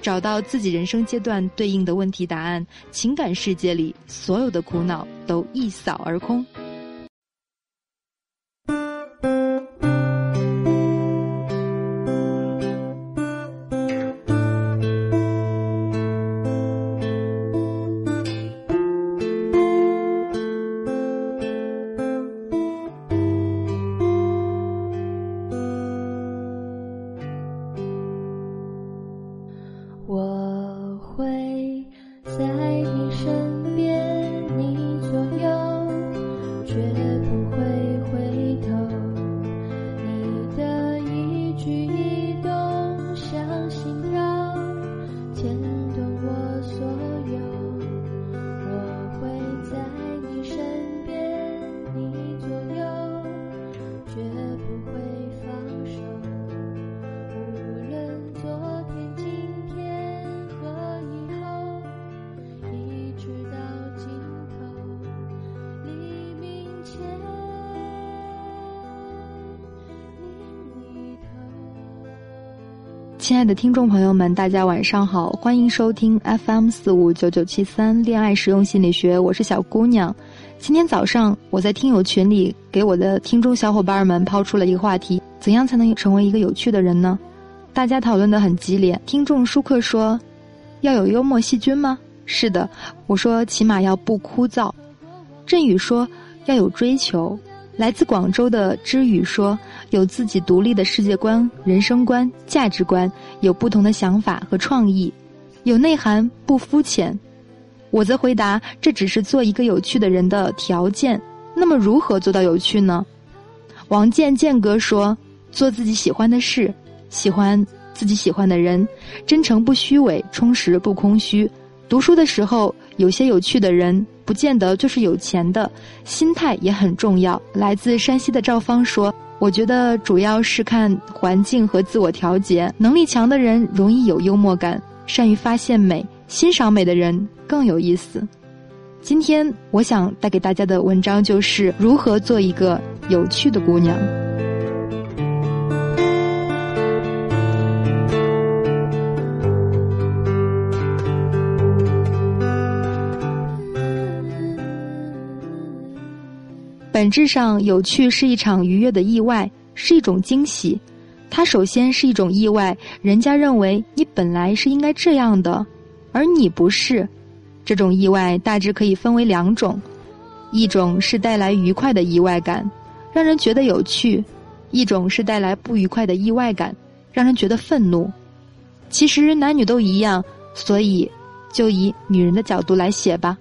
找到自己人生阶段对应的问题答案，情感世界里所有的苦恼都一扫而空。亲爱的听众朋友们，大家晚上好，欢迎收听 FM 四五九九七三恋爱实用心理学，我是小姑娘。今天早上我在听友群里给我的听众小伙伴们抛出了一个话题：怎样才能成为一个有趣的人呢？大家讨论的很激烈。听众舒克说：“要有幽默细菌吗？”是的，我说起码要不枯燥。振宇说：“要有追求。”来自广州的知雨说：“有自己独立的世界观、人生观、价值观，有不同的想法和创意，有内涵不肤浅。”我则回答：“这只是做一个有趣的人的条件。那么如何做到有趣呢？”王建建哥说：“做自己喜欢的事，喜欢自己喜欢的人，真诚不虚伪，充实不空虚。读书的时候，有些有趣的人。”不见得就是有钱的，心态也很重要。来自山西的赵芳说：“我觉得主要是看环境和自我调节。能力强的人容易有幽默感，善于发现美，欣赏美的人更有意思。”今天我想带给大家的文章就是如何做一个有趣的姑娘。本质上，有趣是一场愉悦的意外，是一种惊喜。它首先是一种意外，人家认为你本来是应该这样的，而你不是。这种意外大致可以分为两种：一种是带来愉快的意外感，让人觉得有趣；一种是带来不愉快的意外感，让人觉得愤怒。其实男女都一样，所以就以女人的角度来写吧。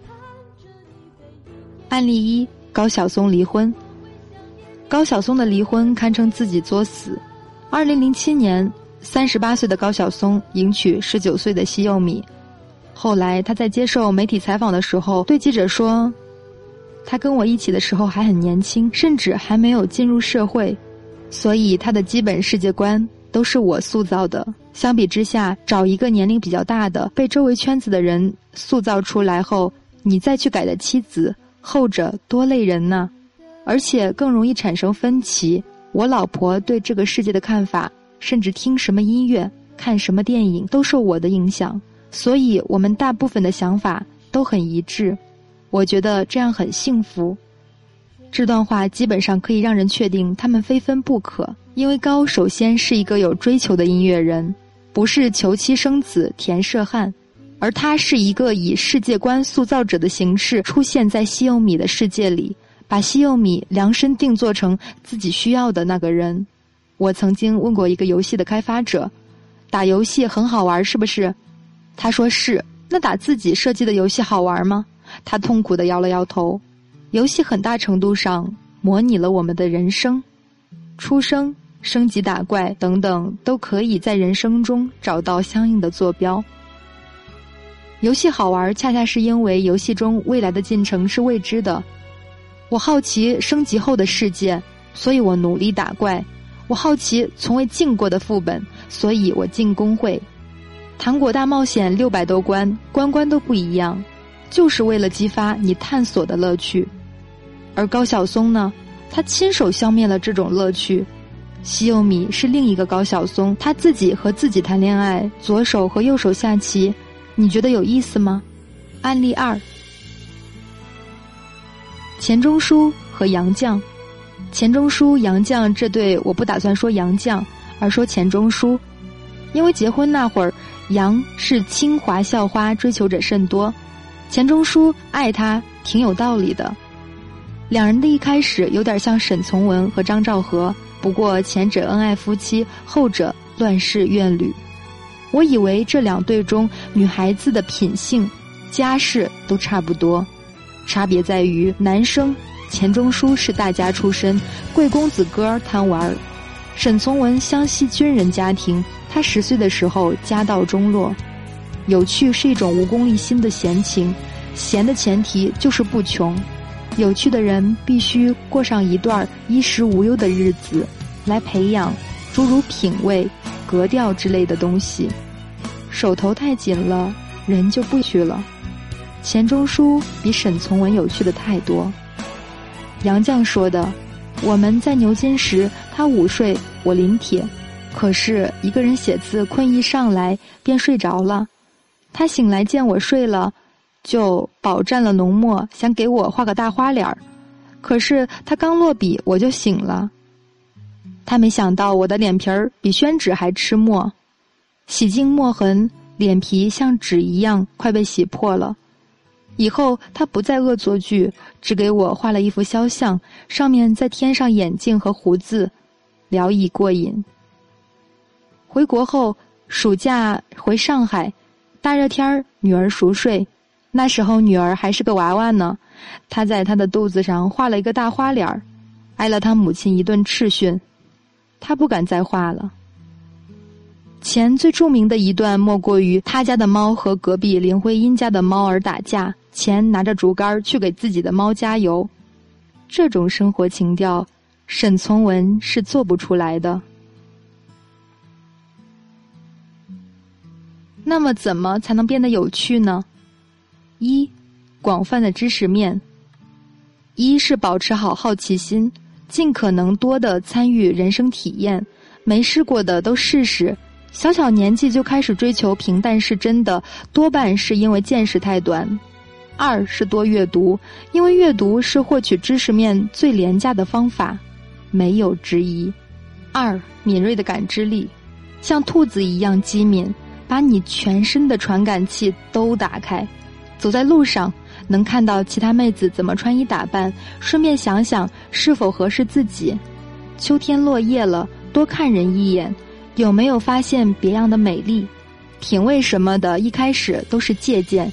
案例一。高晓松离婚。高晓松的离婚堪称自己作死。二零零七年，三十八岁的高晓松迎娶十九岁的西柚米。后来他在接受媒体采访的时候对记者说：“他跟我一起的时候还很年轻，甚至还没有进入社会，所以他的基本世界观都是我塑造的。相比之下，找一个年龄比较大的、被周围圈子的人塑造出来后，你再去改的妻子。”后者多累人呢，而且更容易产生分歧。我老婆对这个世界的看法，甚至听什么音乐、看什么电影，都受我的影响。所以，我们大部分的想法都很一致。我觉得这样很幸福。这段话基本上可以让人确定他们非分不可，因为高首先是一个有追求的音乐人，不是求妻生子、田舍汉。而他是一个以世界观塑造者的形式出现在西柚米的世界里，把西柚米量身定做成自己需要的那个人。我曾经问过一个游戏的开发者：“打游戏很好玩是不是？”他说是。那打自己设计的游戏好玩吗？他痛苦的摇了摇头。游戏很大程度上模拟了我们的人生，出生、升级、打怪等等，都可以在人生中找到相应的坐标。游戏好玩，恰恰是因为游戏中未来的进程是未知的。我好奇升级后的世界，所以我努力打怪；我好奇从未进过的副本，所以我进工会。糖果大冒险六百多关，关关都不一样，就是为了激发你探索的乐趣。而高晓松呢，他亲手消灭了这种乐趣。西柚米是另一个高晓松，他自己和自己谈恋爱，左手和右手下棋。你觉得有意思吗？案例二：钱钟书和杨绛。钱钟书、杨绛这对，我不打算说杨绛，而说钱钟书，因为结婚那会儿，杨是清华校花，追求者甚多，钱钟书爱他挺有道理的。两人的一开始有点像沈从文和张兆和，不过前者恩爱夫妻，后者乱世怨侣。我以为这两对中女孩子的品性、家世都差不多，差别在于男生钱钟书是大家出身，贵公子哥贪玩沈从文湘西军人家庭，他十岁的时候家道中落。有趣是一种无功利心的闲情，闲的前提就是不穷。有趣的人必须过上一段衣食无忧的日子，来培养诸如品味。格调之类的东西，手头太紧了，人就不去了。钱钟书比沈从文有趣的太多。杨绛说的：“我们在牛津时，他午睡，我临帖。可是一个人写字，困意上来便睡着了。他醒来见我睡了，就饱蘸了浓墨，想给我画个大花脸儿。可是他刚落笔，我就醒了。”他没想到我的脸皮儿比宣纸还吃墨，洗净墨痕，脸皮像纸一样快被洗破了。以后他不再恶作剧，只给我画了一幅肖像，上面再添上眼镜和胡子，聊以过瘾。回国后，暑假回上海，大热天儿，女儿熟睡，那时候女儿还是个娃娃呢，他在她的肚子上画了一个大花脸儿，挨了他母亲一顿斥训。他不敢再画了。钱最著名的一段莫过于他家的猫和隔壁林徽因家的猫儿打架，钱拿着竹竿去给自己的猫加油。这种生活情调，沈从文是做不出来的。那么，怎么才能变得有趣呢？一，广泛的知识面。一是保持好好奇心。尽可能多的参与人生体验，没试过的都试试。小小年纪就开始追求平淡是真的，多半是因为见识太短。二是多阅读，因为阅读是获取知识面最廉价的方法，没有之一。二敏锐的感知力，像兔子一样机敏，把你全身的传感器都打开。走在路上。能看到其他妹子怎么穿衣打扮，顺便想想是否合适自己。秋天落叶了，多看人一眼，有没有发现别样的美丽？品味什么的，一开始都是借鉴，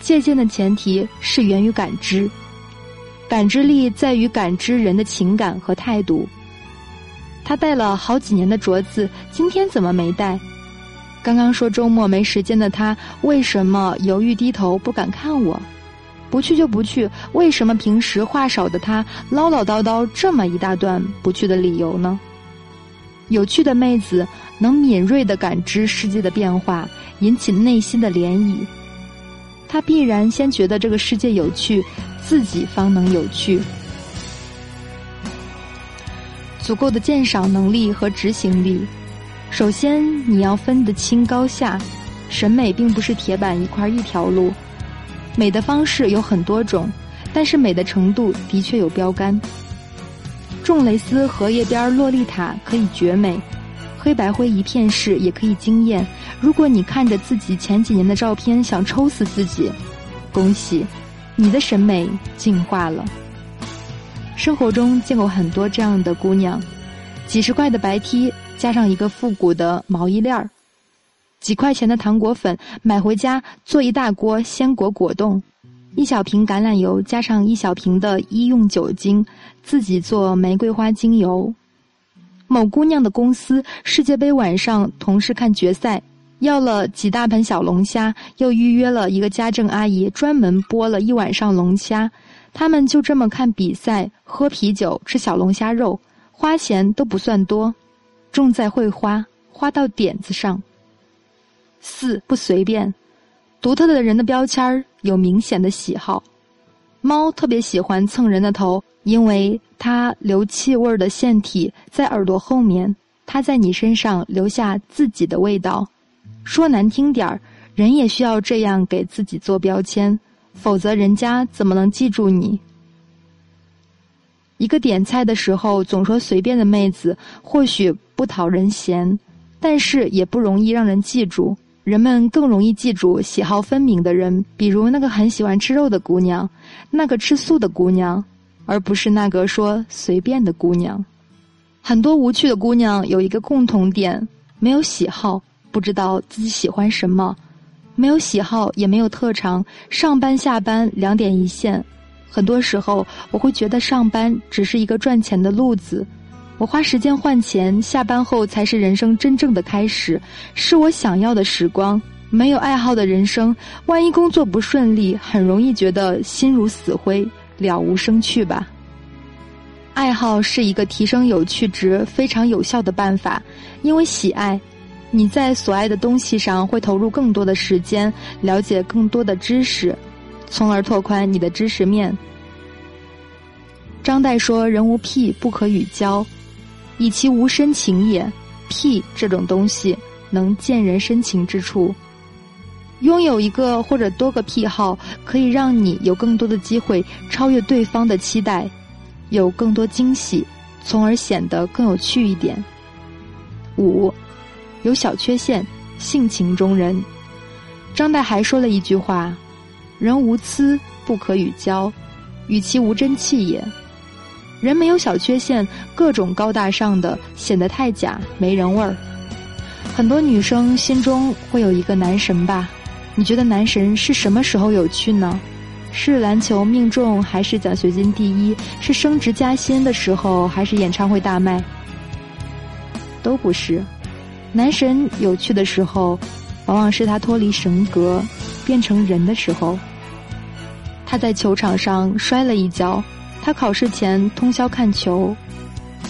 借鉴的前提是源于感知。感知力在于感知人的情感和态度。他戴了好几年的镯子，今天怎么没戴？刚刚说周末没时间的他，为什么犹豫低头不敢看我？不去就不去，为什么平时话少的他唠唠叨叨这么一大段不去的理由呢？有趣的妹子能敏锐的感知世界的变化，引起内心的涟漪。她必然先觉得这个世界有趣，自己方能有趣。足够的鉴赏能力和执行力，首先你要分得清高下，审美并不是铁板一块一条路。美的方式有很多种，但是美的程度的确有标杆。重蕾丝荷叶边洛丽塔可以绝美，黑白灰一片式也可以惊艳。如果你看着自己前几年的照片想抽死自己，恭喜，你的审美进化了。生活中见过很多这样的姑娘，几十块的白 T 加上一个复古的毛衣链儿。几块钱的糖果粉买回家做一大锅鲜果果冻，一小瓶橄榄油加上一小瓶的医用酒精，自己做玫瑰花精油。某姑娘的公司世界杯晚上，同事看决赛，要了几大盆小龙虾，又预约了一个家政阿姨，专门剥了一晚上龙虾。他们就这么看比赛、喝啤酒、吃小龙虾肉，花钱都不算多，重在会花，花到点子上。四不随便，独特的人的标签儿有明显的喜好。猫特别喜欢蹭人的头，因为它留气味的腺体在耳朵后面，它在你身上留下自己的味道。说难听点儿，人也需要这样给自己做标签，否则人家怎么能记住你？一个点菜的时候总说随便的妹子，或许不讨人嫌，但是也不容易让人记住。人们更容易记住喜好分明的人，比如那个很喜欢吃肉的姑娘，那个吃素的姑娘，而不是那个说随便的姑娘。很多无趣的姑娘有一个共同点：没有喜好。不知道自己喜欢什么，没有喜好，也没有特长，上班下班两点一线。很多时候，我会觉得上班只是一个赚钱的路子，我花时间换钱，下班后才是人生真正的开始，是我想要的时光。没有爱好的人生，万一工作不顺利，很容易觉得心如死灰，了无生趣吧。爱好是一个提升有趣值非常有效的办法，因为喜爱。你在所爱的东西上会投入更多的时间，了解更多的知识，从而拓宽你的知识面。张岱说：“人无癖不可与交，以其无深情也。癖这种东西能见人深情之处。拥有一个或者多个癖好，可以让你有更多的机会超越对方的期待，有更多惊喜，从而显得更有趣一点。”五。有小缺陷，性情中人。张岱还说了一句话：“人无疵不可与交，与其无真气也。”人没有小缺陷，各种高大上的显得太假，没人味儿。很多女生心中会有一个男神吧？你觉得男神是什么时候有趣呢？是篮球命中，还是奖学金第一？是升职加薪的时候，还是演唱会大卖？都不是。男神有趣的时候，往往是他脱离神格，变成人的时候。他在球场上摔了一跤，他考试前通宵看球，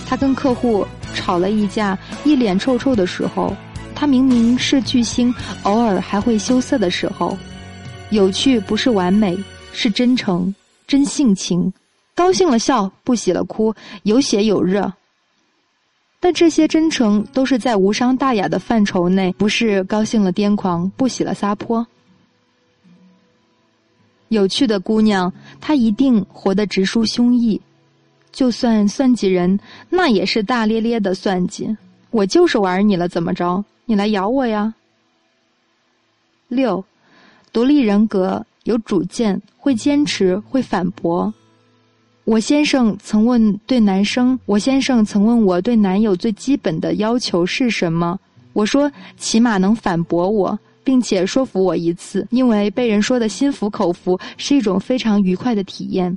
他跟客户吵了一架，一脸臭臭的时候，他明明是巨星，偶尔还会羞涩的时候。有趣不是完美，是真诚、真性情。高兴了笑，不喜了哭，有血有热。但这些真诚都是在无伤大雅的范畴内，不是高兴了癫狂，不喜了撒泼。有趣的姑娘，她一定活得直抒胸臆，就算算计人，那也是大咧咧的算计。我就是玩你了，怎么着？你来咬我呀？六，独立人格，有主见，会坚持，会反驳。我先生曾问对男生，我先生曾问我对男友最基本的要求是什么？我说起码能反驳我，并且说服我一次，因为被人说的心服口服是一种非常愉快的体验，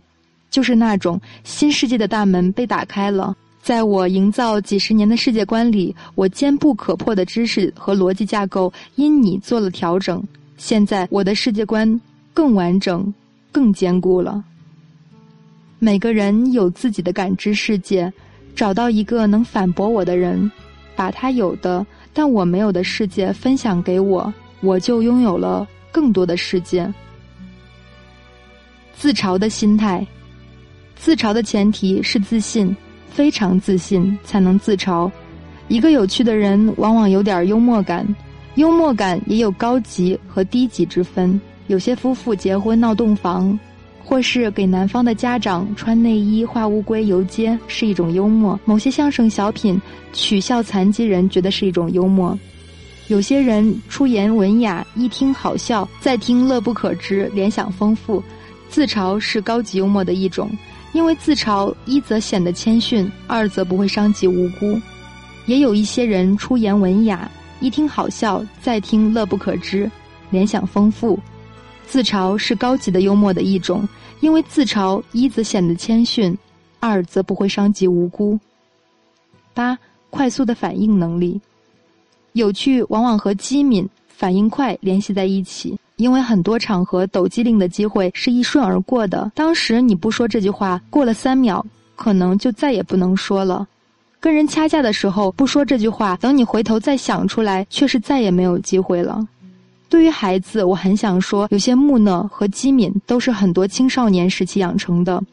就是那种新世界的大门被打开了。在我营造几十年的世界观里，我坚不可破的知识和逻辑架构因你做了调整，现在我的世界观更完整、更坚固了。每个人有自己的感知世界，找到一个能反驳我的人，把他有的但我没有的世界分享给我，我就拥有了更多的世界。自嘲的心态，自嘲的前提是自信，非常自信才能自嘲。一个有趣的人往往有点幽默感，幽默感也有高级和低级之分。有些夫妇结婚闹洞房。或是给男方的家长穿内衣画乌龟游街是一种幽默，某些相声小品取笑残疾人觉得是一种幽默，有些人出言文雅，一听好笑，再听乐不可支，联想丰富。自嘲是高级幽默的一种，因为自嘲一则显得谦逊，二则不会伤及无辜。也有一些人出言文雅，一听好笑，再听乐不可支，联想丰富。自嘲是高级的幽默的一种，因为自嘲一则显得谦逊，二则不会伤及无辜。八、快速的反应能力，有趣往往和机敏、反应快联系在一起。因为很多场合抖机灵的机会是一瞬而过的，当时你不说这句话，过了三秒，可能就再也不能说了。跟人掐架的时候不说这句话，等你回头再想出来，却是再也没有机会了。对于孩子，我很想说，有些木讷和机敏都是很多青少年时期养成的。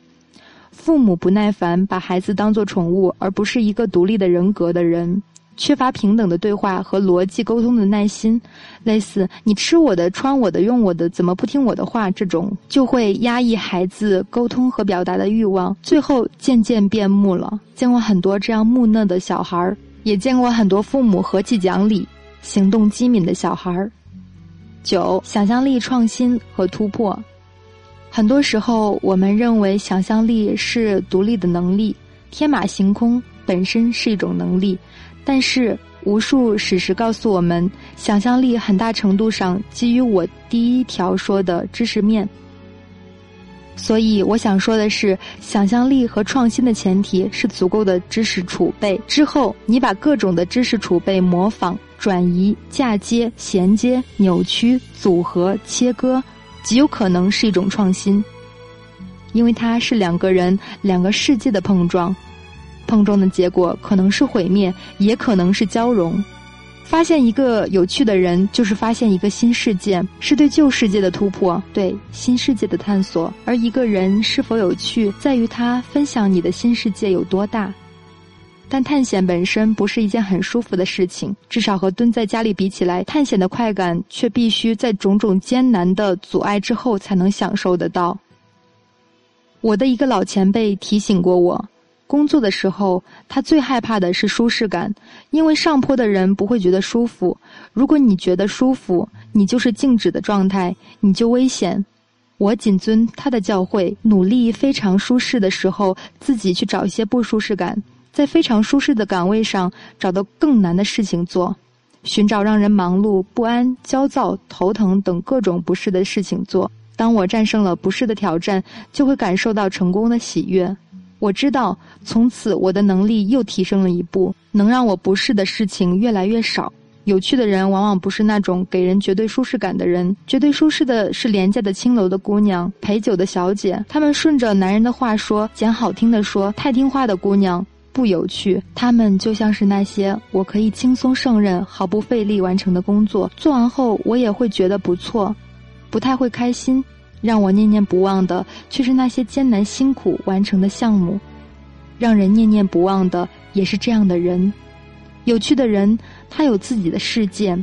父母不耐烦，把孩子当作宠物，而不是一个独立的人格的人。缺乏平等的对话和逻辑沟通的耐心，类似“你吃我的、穿我的、用我的，怎么不听我的话”这种，就会压抑孩子沟通和表达的欲望，最后渐渐变木了。见过很多这样木讷的小孩儿，也见过很多父母和气讲理、行动机敏的小孩儿。九，想象力、创新和突破。很多时候，我们认为想象力是独立的能力，天马行空本身是一种能力。但是，无数史实告诉我们，想象力很大程度上基于我第一条说的知识面。所以，我想说的是，想象力和创新的前提是足够的知识储备。之后，你把各种的知识储备模仿、转移、嫁接、衔接、扭曲、组合、切割，极有可能是一种创新，因为它是两个人、两个世界的碰撞。碰撞的结果可能是毁灭，也可能是交融。发现一个有趣的人，就是发现一个新世界，是对旧世界的突破，对新世界的探索。而一个人是否有趣，在于他分享你的新世界有多大。但探险本身不是一件很舒服的事情，至少和蹲在家里比起来，探险的快感却必须在种种艰难的阻碍之后才能享受得到。我的一个老前辈提醒过我。工作的时候，他最害怕的是舒适感，因为上坡的人不会觉得舒服。如果你觉得舒服，你就是静止的状态，你就危险。我谨遵他的教诲，努力非常舒适的时候，自己去找一些不舒适感，在非常舒适的岗位上找到更难的事情做，寻找让人忙碌、不安、焦躁、头疼等各种不适的事情做。当我战胜了不适的挑战，就会感受到成功的喜悦。我知道，从此我的能力又提升了一步，能让我不适的事情越来越少。有趣的人往往不是那种给人绝对舒适感的人，绝对舒适的是廉价的青楼的姑娘、陪酒的小姐。她们顺着男人的话说，讲好听的说，太听话的姑娘不有趣。她们就像是那些我可以轻松胜任、毫不费力完成的工作，做完后我也会觉得不错，不太会开心。让我念念不忘的，却是那些艰难辛苦完成的项目；让人念念不忘的，也是这样的人。有趣的人，他有自己的世界，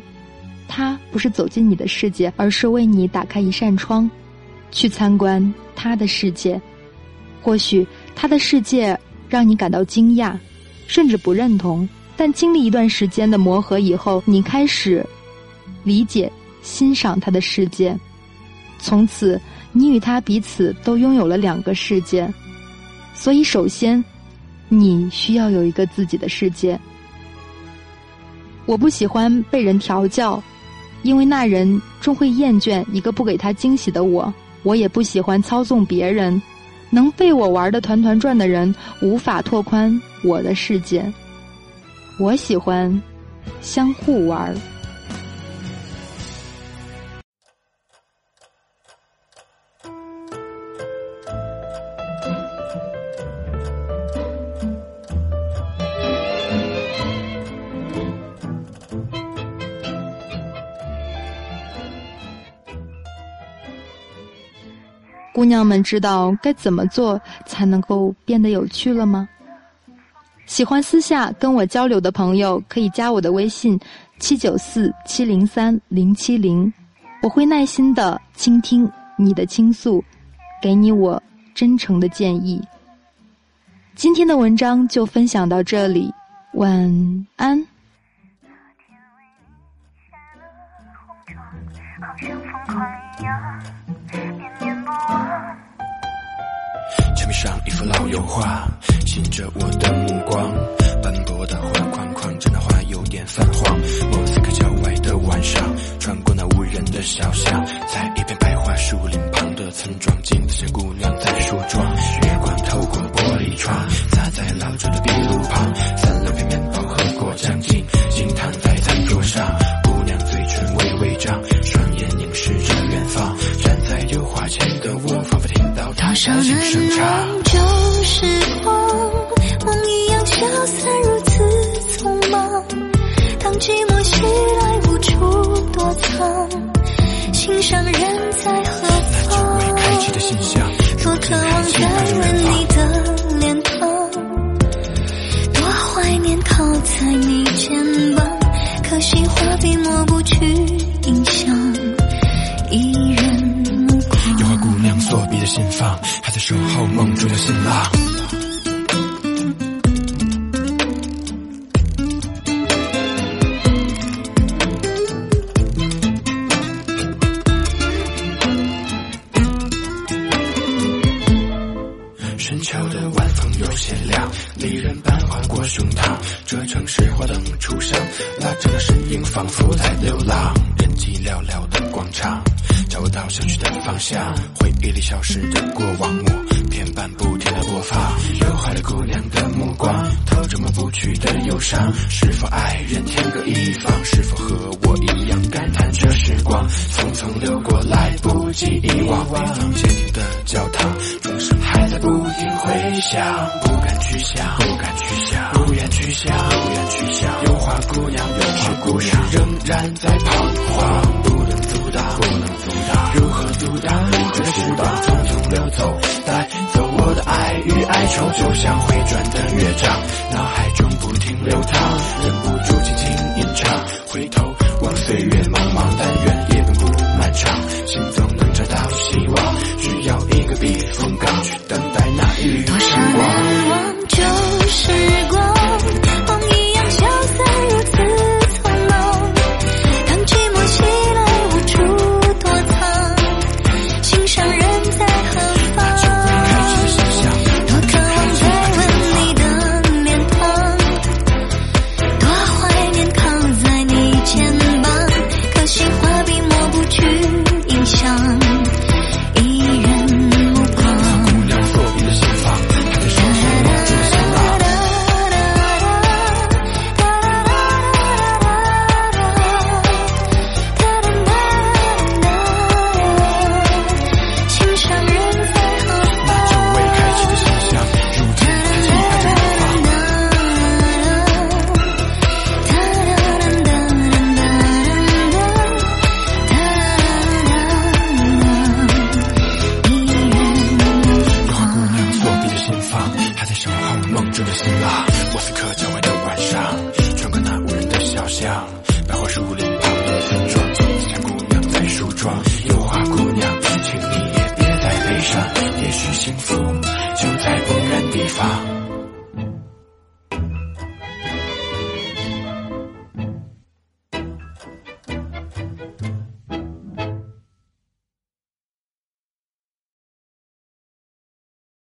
他不是走进你的世界，而是为你打开一扇窗，去参观他的世界。或许他的世界让你感到惊讶，甚至不认同，但经历一段时间的磨合以后，你开始理解、欣赏他的世界。从此，你与他彼此都拥有了两个世界，所以首先，你需要有一个自己的世界。我不喜欢被人调教，因为那人终会厌倦一个不给他惊喜的我。我也不喜欢操纵别人，能被我玩的团团转的人无法拓宽我的世界。我喜欢相互玩。姑娘们知道该怎么做才能够变得有趣了吗？喜欢私下跟我交流的朋友可以加我的微信：七九四七零三零七零，我会耐心的倾听你的倾诉，给你我真诚的建议。今天的文章就分享到这里，晚安。上一幅老油画，吸引着我的目光。斑驳的画框框着那画有点泛黄。莫斯科郊外的晚上，穿过那无人的小巷，在一片白桦树林旁的村庄，去影响一人有花姑娘锁闭的心房还在守候梦中的新郎忧伤？是否爱人天各一方？是否和我一样感叹这时光匆匆流过，来不及遗忘？一方坚定的教堂，钟声还在不停回响，不敢去想，不敢去想，不愿去想，不愿去想。油画姑娘，油画姑娘仍然在彷徨，不能阻挡，不能阻挡，如何阻挡你何时光匆匆流走，带走。我的爱与哀愁就像回转的乐章，脑海中不停流淌，忍不住轻轻吟唱，回头望岁月茫茫，但愿夜本不漫长，行走。